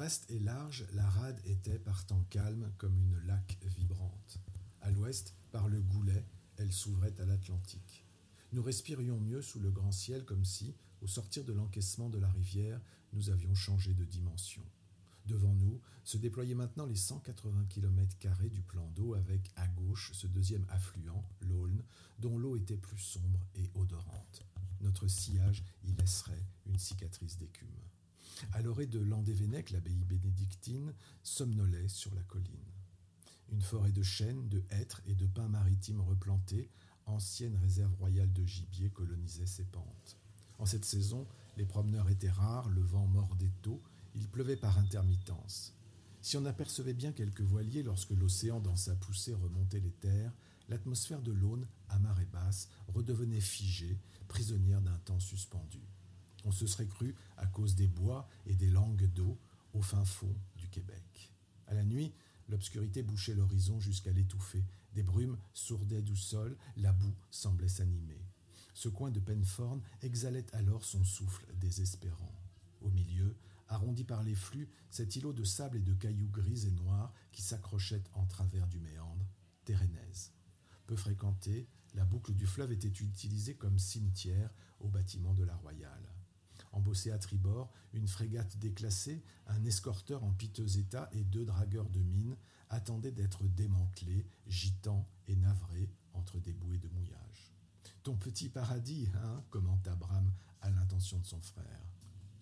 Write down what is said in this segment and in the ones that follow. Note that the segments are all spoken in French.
Vaste et large, la rade était par temps calme comme une laque vibrante. À l'ouest, par le Goulet, elle s'ouvrait à l'Atlantique. Nous respirions mieux sous le grand ciel comme si, au sortir de l'encaissement de la rivière, nous avions changé de dimension. Devant nous se déployaient maintenant les 180 km du plan d'eau avec à gauche ce deuxième affluent, l'Aulne, dont l'eau était plus sombre et odorante. Notre sillage y laisserait une cicatrice d'écume. À l'orée de Landévennec, l'abbaye bénédictine somnolait sur la colline. Une forêt de chênes, de hêtres et de pins maritimes replantés, ancienne réserve royale de gibier, colonisait ses pentes. En cette saison, les promeneurs étaient rares, le vent mordait tôt, il pleuvait par intermittence. Si on apercevait bien quelques voiliers lorsque l'océan dans sa poussée remontait les terres, l'atmosphère de l'Aune, à marée basse, redevenait figée, prisonnière d'un temps suspendu. On se serait cru à cause des bois et des langues d'eau au fin fond du Québec. À la nuit, l'obscurité bouchait l'horizon jusqu'à l'étouffer. Des brumes sourdaient du sol, la boue semblait s'animer. Ce coin de Penforne exhalait alors son souffle désespérant. Au milieu, arrondi par les flux, cet îlot de sable et de cailloux gris et noirs qui s'accrochait en travers du méandre, Térénèse. Peu fréquentée, la boucle du fleuve était utilisée comme cimetière au bâtiment de la Royale. Embossé à tribord, une frégate déclassée, un escorteur en piteux état et deux dragueurs de mine attendaient d'être démantelés, gitans et navrés entre des bouées de mouillage. Ton petit paradis, hein? commenta Bram à l'intention de son frère.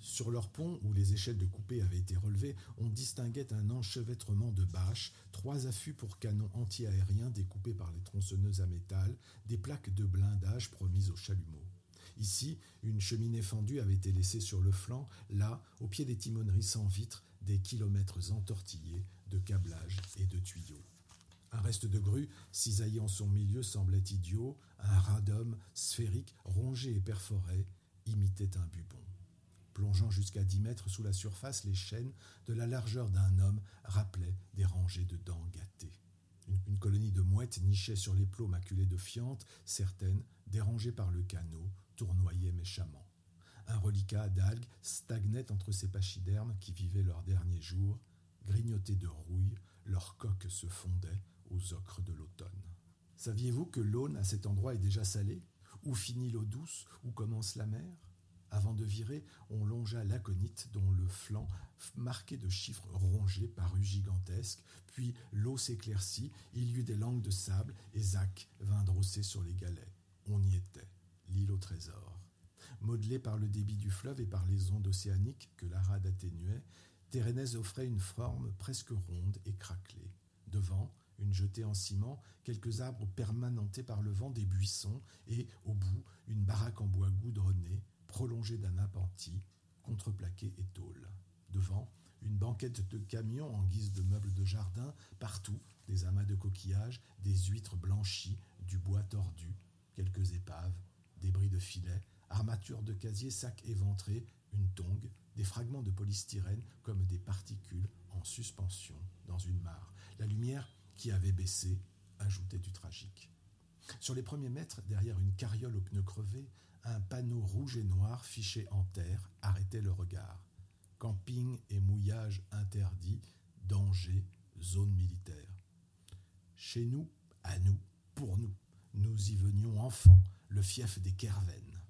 Sur leur pont, où les échelles de coupé avaient été relevées, on distinguait un enchevêtrement de bâches, trois affûts pour canons anti-aériens découpés par les tronçonneuses à métal, des plaques de blindage promises aux chalumeaux. Ici, une cheminée fendue avait été laissée sur le flanc, là, au pied des timoneries sans vitres, des kilomètres entortillés de câblages et de tuyaux. Un reste de grue, en son milieu, semblait idiot, un radome sphérique, rongé et perforé, imitait un bubon. Plongeant jusqu'à dix mètres sous la surface, les chaînes, de la largeur d'un homme, rappelaient des rangées de dents gâtées. Une, colonie de mouettes nichait sur les plots maculés de fientes, certaines, dérangées par le canot, tournoyaient méchamment. Un reliquat d'algues stagnait entre ces pachydermes qui vivaient leurs derniers jours, grignotés de rouille, leurs coques se fondaient aux ocres de l'automne. Saviez-vous que l'Aune à cet endroit est déjà salée? Où finit l'eau douce? Où commence la mer? Avant de virer, on longea l'aconite dont le flanc, marqué de chiffres rongés, parut gigantesque, puis l'eau s'éclaircit, il y eut des langues de sable, et Zach vint drosser sur les galets. On y était, l'île au trésor. Modelée par le débit du fleuve et par les ondes océaniques que la rade atténuait, Térénèse offrait une forme presque ronde et craquelée. Devant, une jetée en ciment, quelques arbres permanentés par le vent, des buissons, et, au bout, une baraque en bois goudronné, prolongé d'un appentis, contreplaqué et tôle. Devant, une banquette de camions en guise de meubles de jardin, partout des amas de coquillages, des huîtres blanchies, du bois tordu, quelques épaves, des bris de filets, armatures de casier, sacs éventrés, une tongue, des fragments de polystyrène comme des particules en suspension dans une mare. La lumière qui avait baissé ajoutait du tragique. Sur les premiers mètres, derrière une carriole aux pneus crevés, un panneau rouge et noir fiché en terre arrêtait le regard. Camping et mouillage interdit, danger, zone militaire. Chez nous, à nous, pour nous, nous y venions enfants, le fief des Kerven.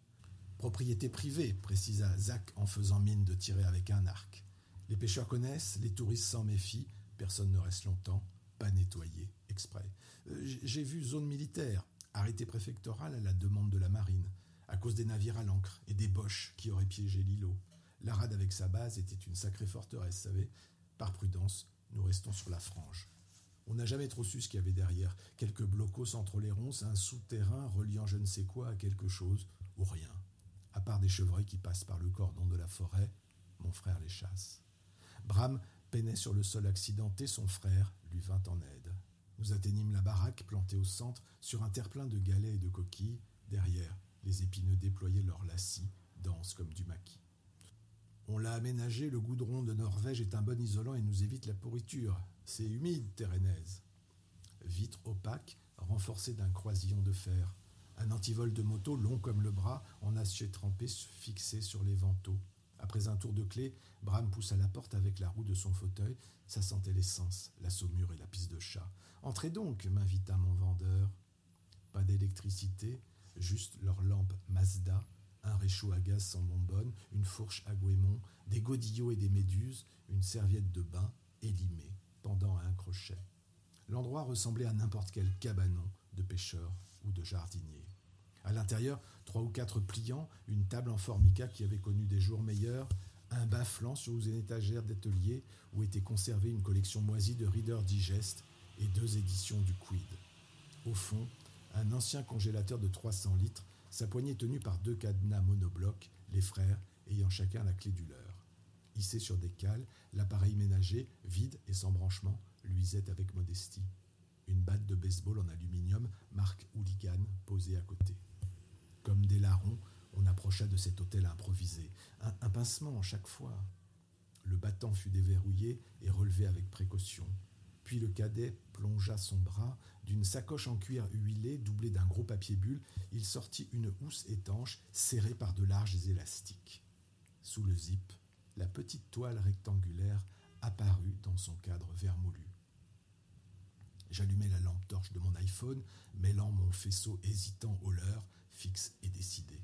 Propriété privée, précisa Zach en faisant mine de tirer avec un arc. Les pêcheurs connaissent, les touristes s'en méfient, personne ne reste longtemps, pas nettoyé, exprès. Euh, j'ai vu zone militaire, arrêté préfectoral à la demande de la marine à cause des navires à l'ancre et des boches qui auraient piégé l'îlot. La rade avec sa base était une sacrée forteresse, savez. Par prudence, nous restons sur la frange. On n'a jamais trop su ce qu'il y avait derrière. Quelques blocos entre les ronces, un souterrain reliant je ne sais quoi à quelque chose, ou rien. À part des chevreuils qui passent par le cordon de la forêt, mon frère les chasse. Bram peinait sur le sol accidenté, son frère lui vint en aide. Nous atteignîmes la baraque plantée au centre, sur un terre-plein de galets et de coquilles. Derrière, les épineux déployaient leurs lacis, denses comme du maquis. On l'a aménagé, le goudron de Norvège est un bon isolant et nous évite la pourriture. C'est humide, Térénèse. Vitre opaque, renforcée d'un croisillon de fer. Un antivol de moto long comme le bras, en acier trempé fixé sur les vantaux. Après un tour de clé, Bram poussa la porte avec la roue de son fauteuil. Ça sentait l'essence, la saumure et la pisse de chat. Entrez donc, m'invita mon vendeur. Pas d'électricité, juste leur lampe Mazda, un réchaud à gaz sans bonbonne, une fourche à Guémon, des godillots et des méduses, une serviette de bain élimée pendant à un crochet. L'endroit ressemblait à n'importe quel cabanon de pêcheur ou de jardinier. À l'intérieur, trois ou quatre pliants, une table en formica qui avait connu des jours meilleurs, un bas flanc sur une étagère d'atelier où était conservée une collection moisie de Reader Digest et deux éditions du Quid. Au fond, un ancien congélateur de 300 litres, sa poignée tenue par deux cadenas monoblocs, les frères ayant chacun la clé du leur. Hissé sur des cales, l'appareil ménager, vide et sans branchement, luisait avec modestie. Une batte de baseball en aluminium, marque Hooligan, posée à côté. Comme des larrons, on approcha de cet hôtel improvisé. Un, un pincement chaque fois. Le battant fut déverrouillé et relevé avec précaution. Puis le cadet plongea son bras. D'une sacoche en cuir huilé, doublée d'un gros papier bulle, il sortit une housse étanche serrée par de larges élastiques. Sous le zip, la petite toile rectangulaire apparut dans son cadre vermoulu. J'allumai la lampe torche de mon iPhone, mêlant mon faisceau hésitant au leur, fixe et décidé.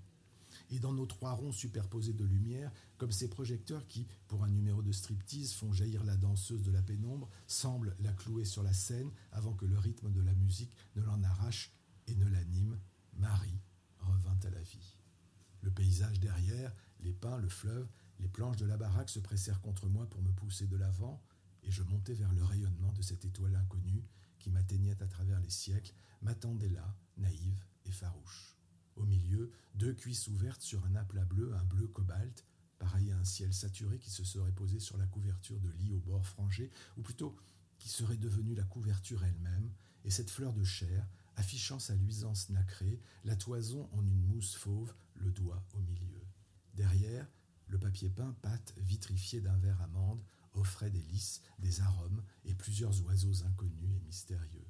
Et dans nos trois ronds superposés de lumière, comme ces projecteurs qui, pour un numéro de striptease, font jaillir la danseuse de la pénombre, semblent la clouer sur la scène avant que le rythme de la musique ne l'en arrache et ne l'anime, Marie revint à la vie. Le paysage derrière, les pins, le fleuve, les planches de la baraque se pressèrent contre moi pour me pousser de l'avant, et je montai vers le rayonnement de cette étoile inconnue qui m'atteignait à travers les siècles, m'attendait là, naïve et farouche. Au milieu, deux cuisses ouvertes sur un aplat bleu, un bleu cobalt, pareil à un ciel saturé qui se serait posé sur la couverture de lit au bord frangé, ou plutôt qui serait devenue la couverture elle-même, et cette fleur de chair, affichant sa luisance nacrée, la toison en une mousse fauve, le doigt au milieu. Le papier peint pâte vitrifié d'un verre amande, offrait des lys, des arômes et plusieurs oiseaux inconnus et mystérieux.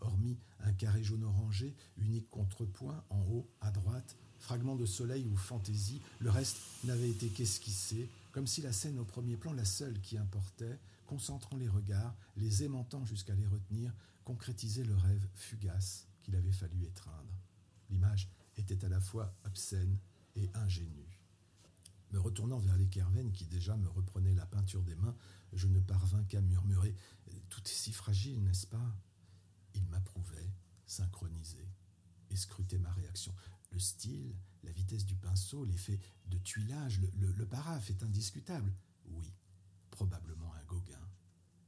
Hormis un carré jaune orangé, unique contrepoint, en haut, à droite, fragment de soleil ou fantaisie, le reste n'avait été qu'esquissé, comme si la scène au premier plan, la seule qui importait, concentrant les regards, les aimantant jusqu'à les retenir, concrétisait le rêve fugace qu'il avait fallu étreindre. L'image était à la fois obscène et ingénue. Me retournant vers les Kerven qui déjà me reprenaient la peinture des mains, je ne parvins qu'à murmurer Tout est si fragile, n'est-ce pas? Il m'approuvait, synchronisé, et scrutait ma réaction. Le style, la vitesse du pinceau, l'effet de tuilage, le, le, est indiscutable. Oui, probablement un Gauguin.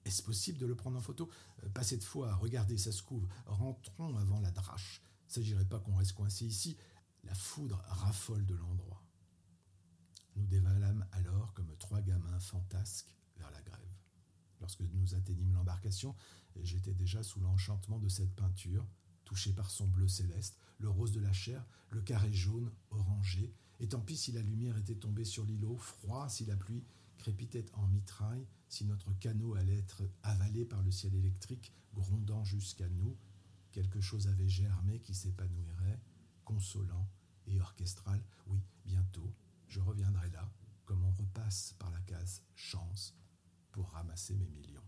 Est-ce possible de le prendre en photo? Pas cette fois, regardez, ça se couvre. Rentrons avant la drache. S'agirait pas qu'on reste coincé ici. La foudre raffole de l'endroit. Nous dévalâmes alors comme trois gamins fantasques vers la grève. Lorsque nous atteignîmes l'embarcation, j'étais déjà sous l'enchantement de cette peinture, touchée par son bleu céleste, le rose de la chair, le carré jaune, orangé, et tant pis si la lumière était tombée sur l'îlot, froid si la pluie crépitait en mitraille, si notre canot allait être avalé par le ciel électrique, grondant jusqu'à nous, quelque chose avait germé qui s'épanouirait, consolant et orchestral, oui, bientôt, je reviendrai là, comme on repasse par la case chance, pour ramasser mes millions.